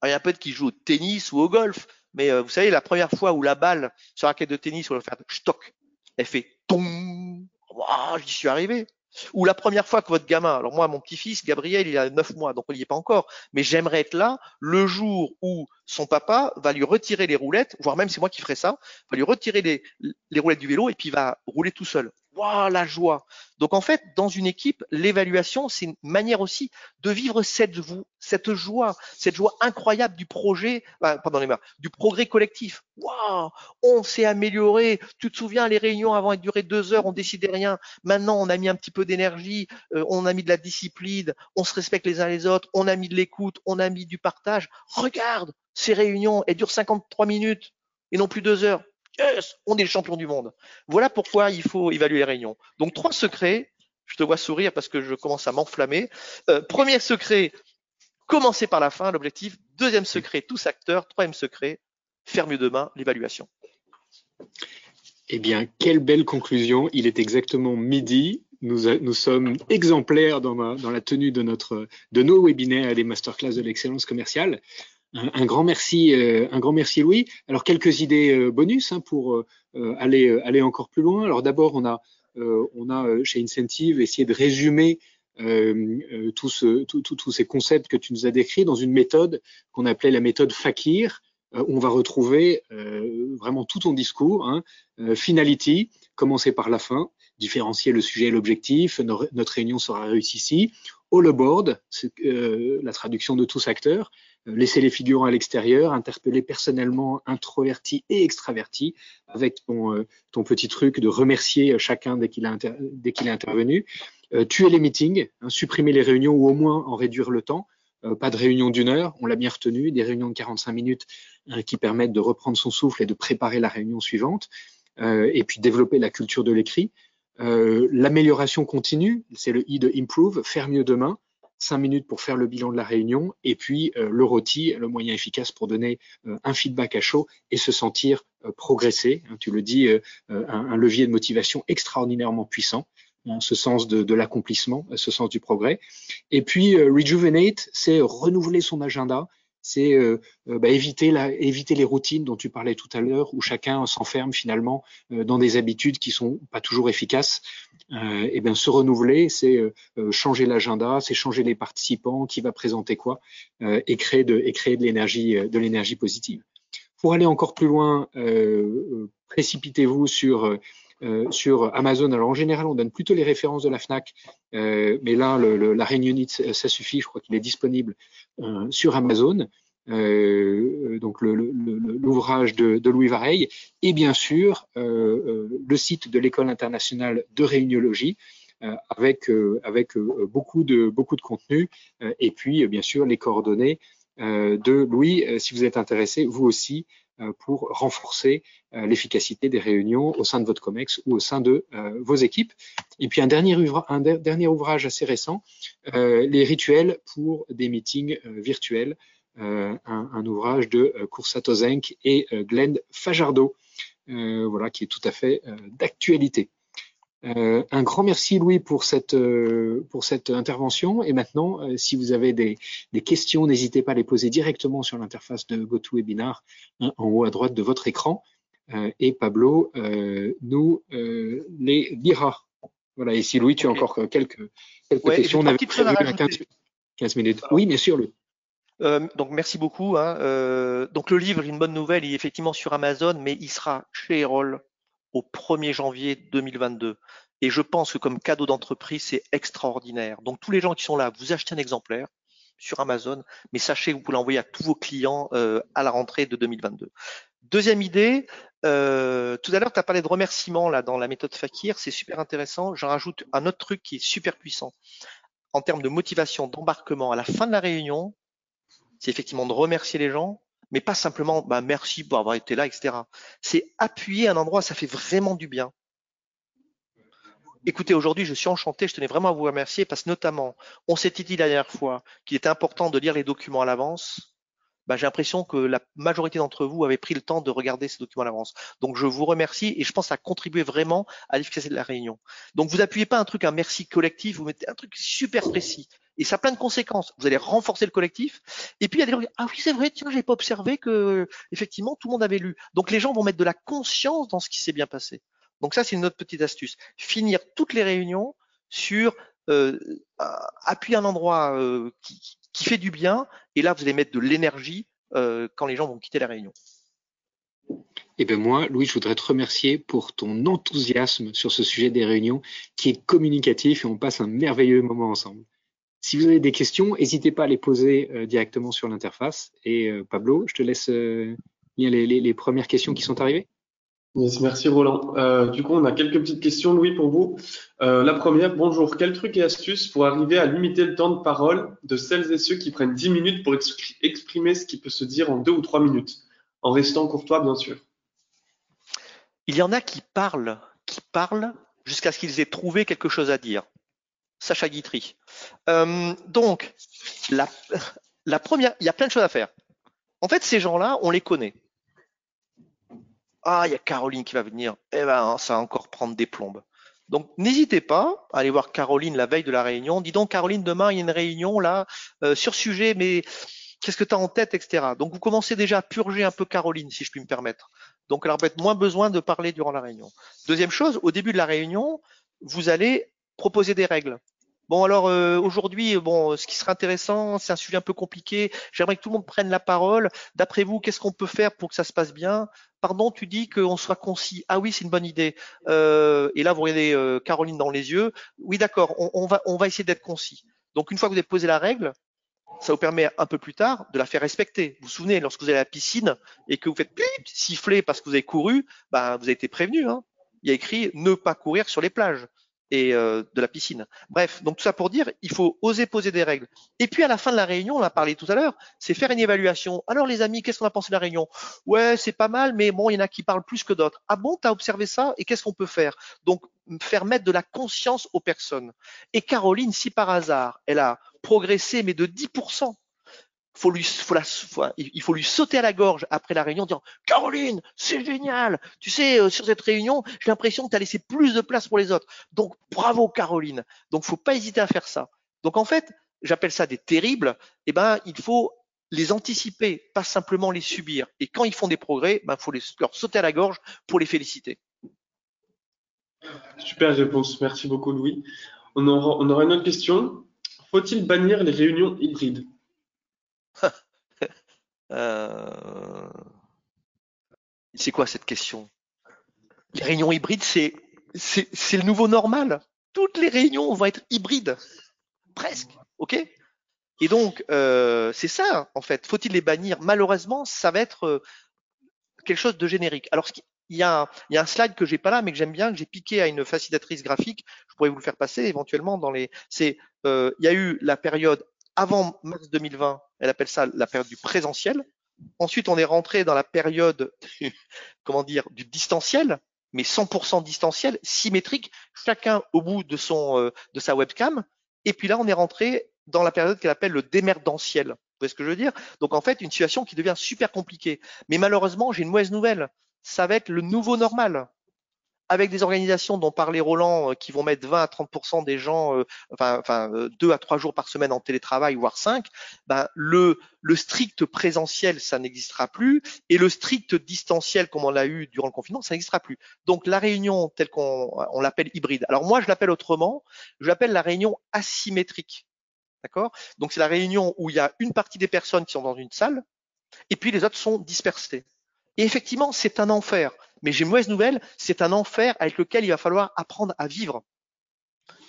il y a un peu qui joue au tennis ou au golf, mais euh, vous savez, la première fois où la balle sur la raquette de tennis, on va faire stock, elle fait tom, wow, j'y suis arrivé. Ou la première fois que votre gamin, alors moi, mon petit-fils, Gabriel, il a 9 mois, donc il n'y est pas encore, mais j'aimerais être là le jour où son papa va lui retirer les roulettes, voire même c'est moi qui ferai ça, va lui retirer les, roulettes du vélo et puis il va rouler tout seul. Waouh, la joie. Donc en fait, dans une équipe, l'évaluation, c'est une manière aussi de vivre cette, joie, cette joie incroyable du projet, pardon les mains, du progrès collectif. Waouh, on s'est amélioré. Tu te souviens, les réunions avant elles duraient deux heures, on décidait rien. Maintenant, on a mis un petit peu d'énergie, euh, on a mis de la discipline, on se respecte les uns les autres, on a mis de l'écoute, on a mis du partage. Regarde, ces réunions, elles durent 53 minutes et non plus deux heures. On est le champion du monde. Voilà pourquoi il faut évaluer les réunions. Donc trois secrets. Je te vois sourire parce que je commence à m'enflammer. Euh, premier secret, commencer par la fin, l'objectif. Deuxième secret, tous acteurs. Troisième secret, faire mieux demain, l'évaluation. Eh bien, quelle belle conclusion. Il est exactement midi. Nous, sommes exemplaires dans, la tenue de nos webinaires et des masterclass de l'excellence commerciale. Un, grand merci, euh, un grand merci Louis. Alors quelques idées euh, bonus hein, pour euh, aller aller encore plus loin. Alors d'abord on a on a chez Incentive essayé de résumer tous tous ces concepts que tu nous as décrits dans une méthode qu'on appelait la méthode Fakir. où on va retrouver vraiment tout ton discours. Hein, finality, commencer par la fin, différencier le sujet et l'objectif. Notre réunion sera réussie ici. All aboard, la traduction de tous acteurs. Euh, laisser les figurants à l'extérieur, interpeller personnellement introverti et extraverti, avec ton, euh, petit truc de remercier chacun dès qu'il est intervenu, euh, tuer les meetings, hein, supprimer les réunions ou au moins en réduire le temps. pas de réunion d'une heure, on l'a bien retenu, des réunions de 45 minutes qui permettent de reprendre son souffle et de préparer la réunion suivante, et puis développer la culture de l'écrit. L'amélioration continue, c'est le I de improve, faire mieux demain cinq minutes pour faire le bilan de la réunion, et puis euh, le rôti, le moyen efficace pour donner euh, un feedback à chaud et se sentir euh, progresser. Hein, tu le dis, un, levier de motivation extraordinairement puissant en ce sens de, de l'accomplissement, ce sens du progrès. Et puis, rejuvenate, c'est renouveler son agenda, c'est euh, euh, bah, éviter, éviter les routines dont tu parlais tout à l'heure, où chacun s'enferme finalement euh, dans des habitudes qui sont pas toujours efficaces. et bien se renouveler, c'est changer l'agenda, c'est changer les participants, qui va présenter quoi, et créer de, et créer de l'énergie, de l'énergie positive. Pour aller encore plus loin, précipitez-vous sur sur Amazon. Alors en général, on donne plutôt les références de la Fnac, mais là, le, la Réunion ça suffit. Je crois qu'il est disponible euh, sur Amazon. Euh, donc l'ouvrage de, Louis Vareille, et bien sûr euh, le site de l'école internationale de réuniologie, avec, avec beaucoup, de, beaucoup de contenu, et puis bien sûr les coordonnées de Louis, si vous êtes intéressé, vous aussi, pour renforcer l'efficacité des réunions au sein de votre COMEX ou au sein de vos équipes. Et puis un dernier, ouvrage assez récent, les rituels pour des meetings virtuels, un, ouvrage de Kursato Zenk et Glenn Fajardo, voilà, qui est tout à fait d'actualité. Euh, un grand merci Louis pour cette euh, pour cette intervention. Et maintenant, euh, si vous avez des, des questions, n'hésitez pas à les poser directement sur l'interface de GoToWebinar hein, en haut à droite de votre écran. et Pablo nous les lira. Voilà. Et si Louis, tu as encore quelques quelques questions, on avait prévu 15, 15, minutes. Oui, bien sûr, Louis. donc merci beaucoup. Hein. donc le livre, une bonne nouvelle, il est effectivement sur Amazon, mais il sera chez Erol au 1er janvier 2022. Et je pense que comme cadeau d'entreprise, c'est extraordinaire. Donc tous les gens qui sont là, vous achetez un exemplaire sur Amazon, mais sachez que vous pouvez l'envoyer à tous vos clients euh, à la rentrée de 2022. Deuxième idée, euh, tout à l'heure, tu as parlé de remerciements là dans la méthode Fakir, c'est super intéressant. J'en rajoute un autre truc qui est super puissant en termes de motivation, d'embarquement à la fin de la réunion, c'est effectivement de remercier les gens, mais pas simplement bah, merci pour avoir été là, etc. C'est appuyer un endroit, ça fait vraiment du bien. Écoutez, aujourd'hui, je suis enchanté, je tenais vraiment à vous remercier parce que notamment, on s'était dit la dernière fois qu'il était important de lire les documents à l'avance. Bah, j'ai l'impression que la majorité d'entre vous avez pris le temps de regarder ces documents à l'avance. Donc, je vous remercie et je pense à contribuer vraiment à l'efficacité de la réunion. Donc, vous appuyez pas un truc, un merci collectif, vous mettez un truc super précis. Et ça a plein de conséquences. Vous allez renforcer le collectif. Et puis il y a des gens qui disent, ah oui, c'est vrai, tiens, j'ai pas observé que effectivement tout le monde avait lu. Donc les gens vont mettre de la conscience dans ce qui s'est bien passé. Donc ça, c'est une autre petite astuce. Finir toutes les réunions sur euh, appuyer un endroit euh, qui, qui, fait du bien. Et là, vous allez mettre de l'énergie euh, quand les gens vont quitter la réunion. Eh bien moi, Louis, je voudrais te remercier pour ton enthousiasme sur ce sujet des réunions qui est communicatif et on passe un merveilleux moment ensemble. Si vous avez des questions, n'hésitez pas à les poser euh, directement sur l'interface. Et euh, Pablo, je te laisse euh, lire les, les, les, premières questions qui sont arrivées. Yes, merci Roland. Euh, du coup, on a quelques petites questions, Louis, pour vous. la première, bonjour. Quel truc et astuce pour arriver à limiter le temps de parole de celles et ceux qui prennent 10 minutes pour exprimer ce qui peut se dire en deux ou trois minutes, en restant courtois, bien sûr il y en a qui parlent, qui parlent jusqu'à ce qu'ils aient trouvé quelque chose à dire. Sacha Guitry. Euh, donc, la, première, il y a plein de choses à faire. En fait, ces gens-là, on les connaît. Ah, il y a Caroline qui va venir. Eh ben, ça va encore prendre des plombes. Donc, n'hésitez pas à aller voir Caroline la veille de la réunion. Dis donc, Caroline, demain, il y a une réunion là euh, sur sujet, mais qu'est-ce que tu as en tête, etc. Donc, vous commencez déjà à purger un peu Caroline, si je puis me permettre. Donc, elle aura moins besoin de parler durant la réunion. Deuxième chose, au début de la réunion, vous allez proposer des règles. Bon, alors euh, aujourd'hui, bon, ce qui serait intéressant, c'est un sujet un peu compliqué. J'aimerais que tout le monde prenne la parole. D'après vous, qu'est-ce qu'on peut faire pour que ça se passe bien? Pardon, tu dis qu'on soit concis. Ah oui, c'est une bonne idée. Euh, et là, vous regardez euh, Caroline dans les yeux. Oui, d'accord. On, va, on va essayer d'être concis. Donc, une fois que vous avez posé la règle, ça vous permet un peu plus tard de la faire respecter. Vous vous souvenez, lorsque vous allez à la piscine et que vous faites siffler parce que vous avez couru, bah, vous avez été prévenu. Hein. Il y a écrit ne pas courir sur les plages et euh, de la piscine. Bref, donc tout ça pour dire, il faut oser poser des règles. Et puis à la fin de la réunion, on a parlé tout à l'heure, c'est faire une évaluation. Alors les amis, qu'est-ce qu'on a pensé de la réunion? Ouais, c'est pas mal, mais bon, il y en a qui parlent plus que d'autres. Ah bon, t'as observé ça? Et qu'est-ce qu'on peut faire? Donc faire mettre de la conscience aux personnes. Et Caroline, si par hasard, elle a progressé, mais de 10%, il faut lui sauter à la gorge après la réunion, en disant Caroline, c'est génial. Tu sais, euh, sur cette réunion, j'ai l'impression que tu as laissé plus de place pour les autres. Donc bravo Caroline. Donc faut pas hésiter à faire ça. Donc en fait, j'appelle ça des terribles. Eh ben, il faut les anticiper, pas simplement les subir. Et quand ils font des progrès, ben faut leur sauter à la gorge pour les féliciter. Super réponse. Merci beaucoup Louis. On aura une autre question. Faut-il bannir les réunions hybrides? euh... C'est quoi cette question? Les réunions hybrides, c'est le nouveau normal. Toutes les réunions vont être hybrides, presque, ok? Et donc euh, c'est ça en fait. Faut-il les bannir? Malheureusement, ça va être euh, quelque chose de générique. Alors il y, a un, il y a un slide que j'ai pas là, mais que j'aime bien, que j'ai piqué à une facilitatrice graphique. Je pourrais vous le faire passer éventuellement dans les. C'est, il y a eu la période avant mars 2020, elle appelle ça la période du présentiel. Ensuite, on est rentré dans la période, comment dire, du distanciel, mais 100% distanciel, symétrique, chacun au bout de euh, de sa webcam. Et puis là, on est rentré dans la période qu'elle appelle le démerdentiel. Vous voyez ce que je veux dire? Donc en fait, une situation qui devient super compliquée. Mais malheureusement, j'ai une mauvaise nouvelle. Ça va être le nouveau normal avec des organisations dont parlait Roland euh, qui vont mettre 20 à 30 des gens, euh, enfin, enfin euh, deux à trois jours par semaine en télétravail, voire cinq, ben le, le strict présentiel, ça n'existera plus, et le strict distanciel, comme on l'a eu durant le confinement, ça n'existera plus. Donc la réunion telle qu'on on, l'appelle hybride. Alors moi, je l'appelle autrement, je l'appelle la réunion asymétrique. D'accord? Donc c'est la réunion où il y a une partie des personnes qui sont dans une salle, et puis les autres sont dispersées. Et effectivement, c'est un enfer. Mais j'ai mauvaise nouvelle, c'est un enfer avec lequel il va falloir apprendre à vivre.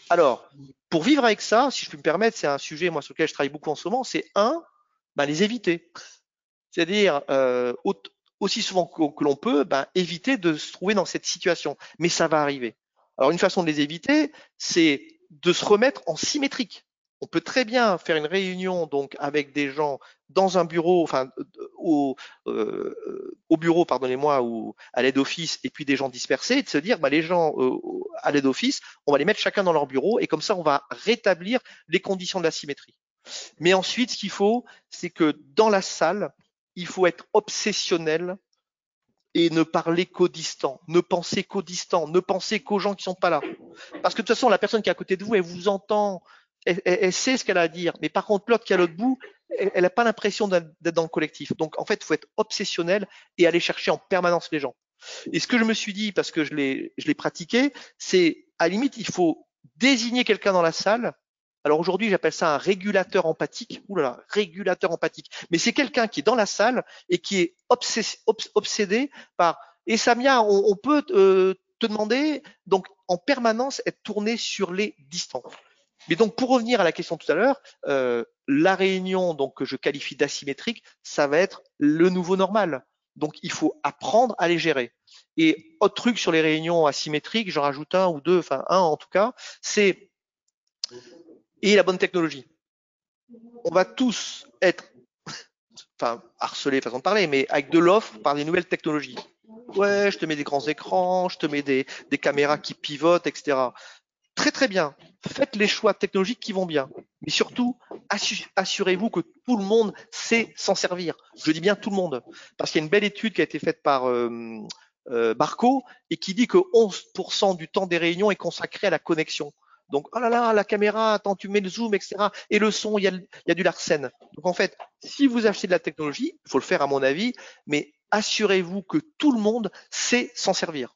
Alors, pour vivre avec ça, si je puis me permettre, c'est un sujet moi sur lequel je travaille beaucoup en ce moment, c'est un, ben, les éviter. C'est-à-dire euh, aussi souvent que, l'on peut, ben, éviter de se trouver dans cette situation. Mais ça va arriver. Alors une façon de les éviter, c'est de se remettre en symétrique on peut très bien faire une réunion donc avec des gens dans un bureau, enfin au, euh, au bureau, pardonnez-moi, ou à l'aide office, et puis des gens dispersés, et de se dire, bah, les gens euh, à l'aide office, on va les mettre chacun dans leur bureau, et comme ça, on va rétablir les conditions de la symétrie. Mais ensuite, ce qu'il faut, c'est que dans la salle, il faut être obsessionnel et ne parler qu'au distant, ne penser qu'au distant, ne penser qu'aux gens qui sont pas là. Parce que de toute façon, la personne qui est à côté de vous, elle vous entend, elle, sait ce qu'elle a à dire. Mais par contre, l'autre qui est à l'autre bout, elle n'a pas l'impression d'être dans le collectif. Donc, en fait, il faut être obsessionnel et aller chercher en permanence les gens. Et ce que je me suis dit, parce que je l'ai, pratiqué, c'est à limite, il faut désigner quelqu'un dans la salle. Alors aujourd'hui, j'appelle ça un régulateur empathique. Ouh là là, régulateur empathique. Mais c'est quelqu'un qui est dans la salle et qui est obsédé par Et Samia, on, on peut euh, te demander, donc en permanence, être tourné sur les distances. Mais donc pour revenir à la question tout à l'heure, euh, la réunion donc que je qualifie d'asymétrique, ça va être le nouveau normal. Donc il faut apprendre à les gérer. Et autre truc sur les réunions asymétriques, j'en rajoute un ou deux, enfin un en tout cas, c'est et la bonne technologie. On va tous être, enfin harcelés façon de parler, mais avec de l'offre par des nouvelles technologies. Ouais, je te mets des grands écrans, je te mets des, des caméras qui pivotent, etc. Très très bien. Faites les choix technologiques qui vont bien. Mais surtout, assurez-vous que tout le monde sait s'en servir. Je dis bien tout le monde. Parce qu'il y a une belle étude qui a été faite par euh, euh, Barco et qui dit que 11% du temps des réunions est consacré à la connexion. Donc, oh là là, la caméra, attends, tu mets le zoom, etc. Et le son, il y a, du larsen. Donc, en fait, si vous achetez de la technologie, il faut le faire à mon avis, mais assurez-vous que tout le monde sait s'en servir.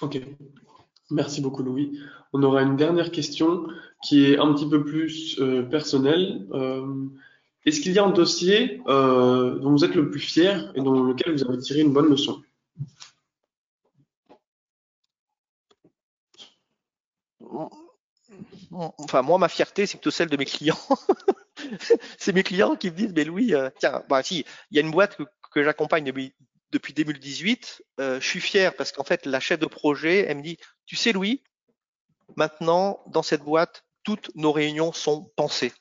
Ok. Merci beaucoup, Louis. On aura une dernière question qui est un petit peu plus euh, personnelle. Euh, Est-ce qu'il y a un dossier euh, dont vous êtes le plus fier et dans lequel vous avez tiré une bonne leçon? Enfin, moi, ma fierté, c'est plutôt celle de mes clients. c'est mes clients qui me disent, mais Louis, tiens, bah si, il y a une boîte que, j'accompagne depuis, depuis 2018. Euh, je suis fier parce qu'en fait, la chef de projet, elle me dit, tu sais, Louis, maintenant, dans cette boîte, toutes nos réunions sont pensées.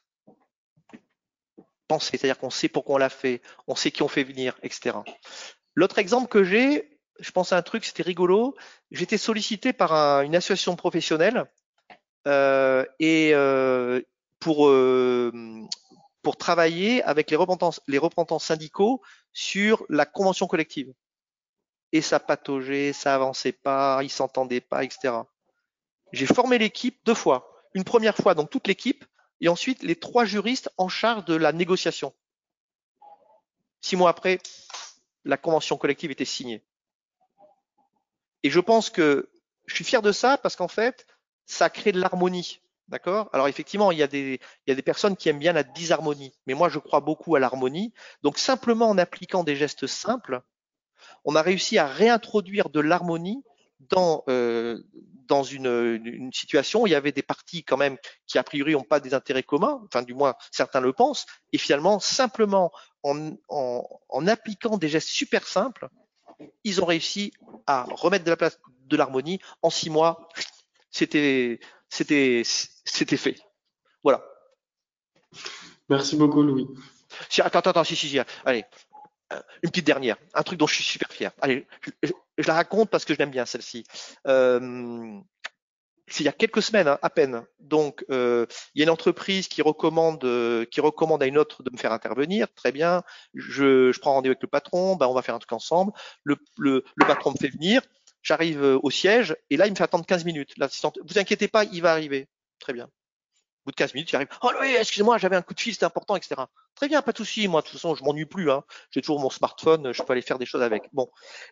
Pensées, c'est-à-dire qu'on sait pourquoi on l'a fait, on sait qui on fait venir, etc. L'autre exemple que j'ai, je pense à un truc, c'était rigolo. J'étais sollicité par un, une association professionnelle euh, et euh, pour euh, pour travailler avec les représentants syndicaux sur la convention collective. Et ça pataugeait, ça avançait pas, ils s'entendaient pas, etc. J'ai formé l'équipe deux fois. Une première fois, donc toute l'équipe, et ensuite les trois juristes en charge de la négociation. Six mois après, la convention collective était signée. Et je pense que je suis fier de ça parce qu'en fait, ça crée de l'harmonie. D'accord? Alors effectivement, il y, a des, il y a des personnes qui aiment bien la disharmonie, mais moi je crois beaucoup à l'harmonie. Donc simplement en appliquant des gestes simples, on a réussi à réintroduire de l'harmonie dans, euh, dans une, une, situation où il y avait des partis quand même qui a priori n'ont pas des intérêts communs, enfin du moins certains le pensent, et finalement simplement en, en, en appliquant des gestes super simples, ils ont réussi à remettre de la place de l'harmonie en six mois. C'était c'était c'était fait. Voilà. Merci beaucoup, Louis. Si, attends, attends, si, si, si, allez, une petite dernière, un truc dont je suis super fier. Allez, je, la raconte parce que je l'aime bien celle-ci. Euh, c'est il y a quelques semaines hein, à peine. Donc, euh, il y a une entreprise qui recommande, euh, qui recommande à une autre de me faire intervenir. Très bien. Je, prends rendez-vous avec le patron. Ben, on va faire un truc ensemble. Le, le, patron me fait venir. J'arrive euh, au siège et là, il me fait attendre 15 minutes. L'assistante, vous inquiétez pas, il va arriver. Très bien. Bout de 15 minutes, il arrive. Oh oui, excusez-moi, j'avais un coup de fil, c'était important, etc. Très bien, pas de souci. Moi, de toute façon, je m'ennuie plus. Hein. J'ai toujours mon smartphone, je peux aller faire des choses avec. Bon.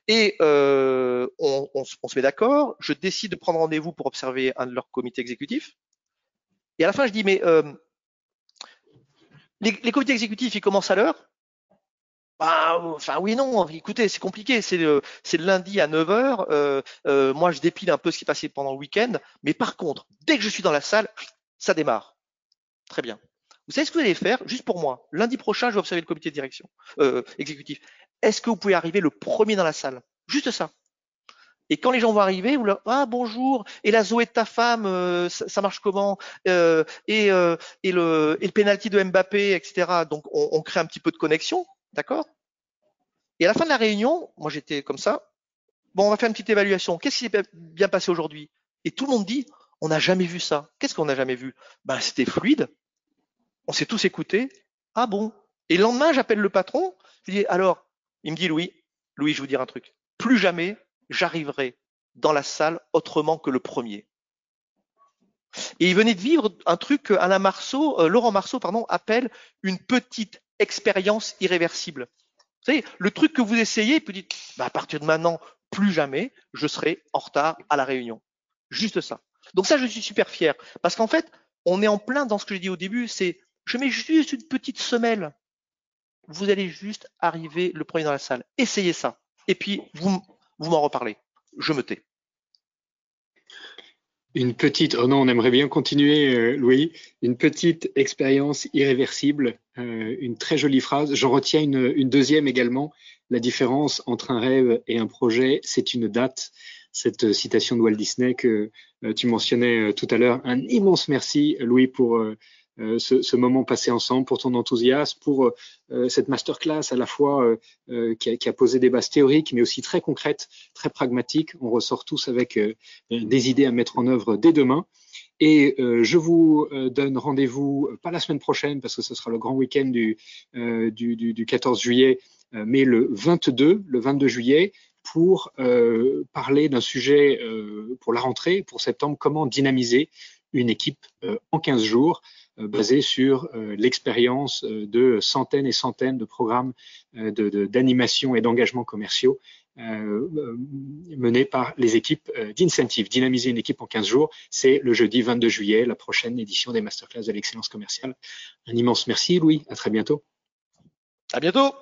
Et euh, on, se met d'accord. Je décide de prendre rendez-vous pour observer un de leurs comités exécutifs. Et à la fin, je dis, mais euh, les, comités exécutifs, ils commencent à l'heure? Bah, enfin oui non, écoutez, c'est compliqué, c'est le, c'est lundi à 9h, euh, euh, moi je dépile un peu ce qui est passé pendant le week-end, mais par contre, dès que je suis dans la salle, ça démarre. Très bien. Vous savez ce que vous allez faire, juste pour moi, lundi prochain, je vais observer le comité de direction euh, exécutif. Est-ce que vous pouvez arriver le premier dans la salle? Juste ça. Et quand les gens vont arriver, vous leur ah bonjour et la Zoé de ta femme, euh, ça, marche comment? Euh, et, euh, et le et de Mbappé, etc. Donc on, on crée un petit peu de connexion, D'accord? Et à la fin de la réunion, moi j'étais comme ça. Bon, on va faire une petite évaluation. Qu'est-ce qui s'est bien passé aujourd'hui Et tout le monde dit, on n'a jamais vu ça. Qu'est-ce qu'on n'a jamais vu? Ben, c'était fluide. On s'est tous écoutés. Ah bon? Et le lendemain, j'appelle le patron. Je dis, alors, il me dit, Louis, Louis, je vais vous dire un truc. Plus jamais j'arriverai dans la salle autrement que le premier. Et il venait de vivre un truc que Alain Marceau, euh, Laurent Marceau, pardon, appelle une petite expérience irréversible. Vous savez, le truc que vous essayez, vous dites, bah, à partir de maintenant, plus jamais, je serai en retard à la réunion. Juste ça. Donc ça, je suis super fier. Parce qu'en fait, on est en plein dans ce que j'ai dit au début, c'est, je mets juste une petite semelle. Vous allez juste arriver le premier dans la salle. Essayez ça. et puis vous, vous m'en reparlez. Je me tais. Une petite, oh non, on aimerait bien continuer, euh, Louis. Une petite expérience irréversible, euh, une très jolie phrase. J'en retiens une, une, deuxième également. La différence entre un rêve et un projet, c'est une date. Cette citation de Walt Disney que euh, tu mentionnais tout à l'heure. Un immense merci, Louis, pour euh, ce, moment passé ensemble, pour ton enthousiasme, pour euh, cette masterclass à la fois euh, qui a, posé des bases théoriques, mais aussi très concrètes, très pragmatiques. On ressort tous avec des idées à mettre en œuvre dès demain. Et je vous donne rendez-vous, pas la semaine prochaine, parce que ce sera le grand week-end du, du, 14 juillet, mais le 22, le 22 juillet, pour parler d'un sujet pour la rentrée, pour septembre, comment dynamiser une équipe en 15 jours. Euh, basé sur euh, l'expérience euh, de centaines et centaines de programmes d'animation de, et d'engagement commerciaux menés par les équipes d'Incentive. Dynamiser une équipe en 15 jours, c'est le jeudi 22 juillet, la prochaine édition des masterclass de l'excellence commerciale. Un immense merci, Louis. À très bientôt. À bientôt.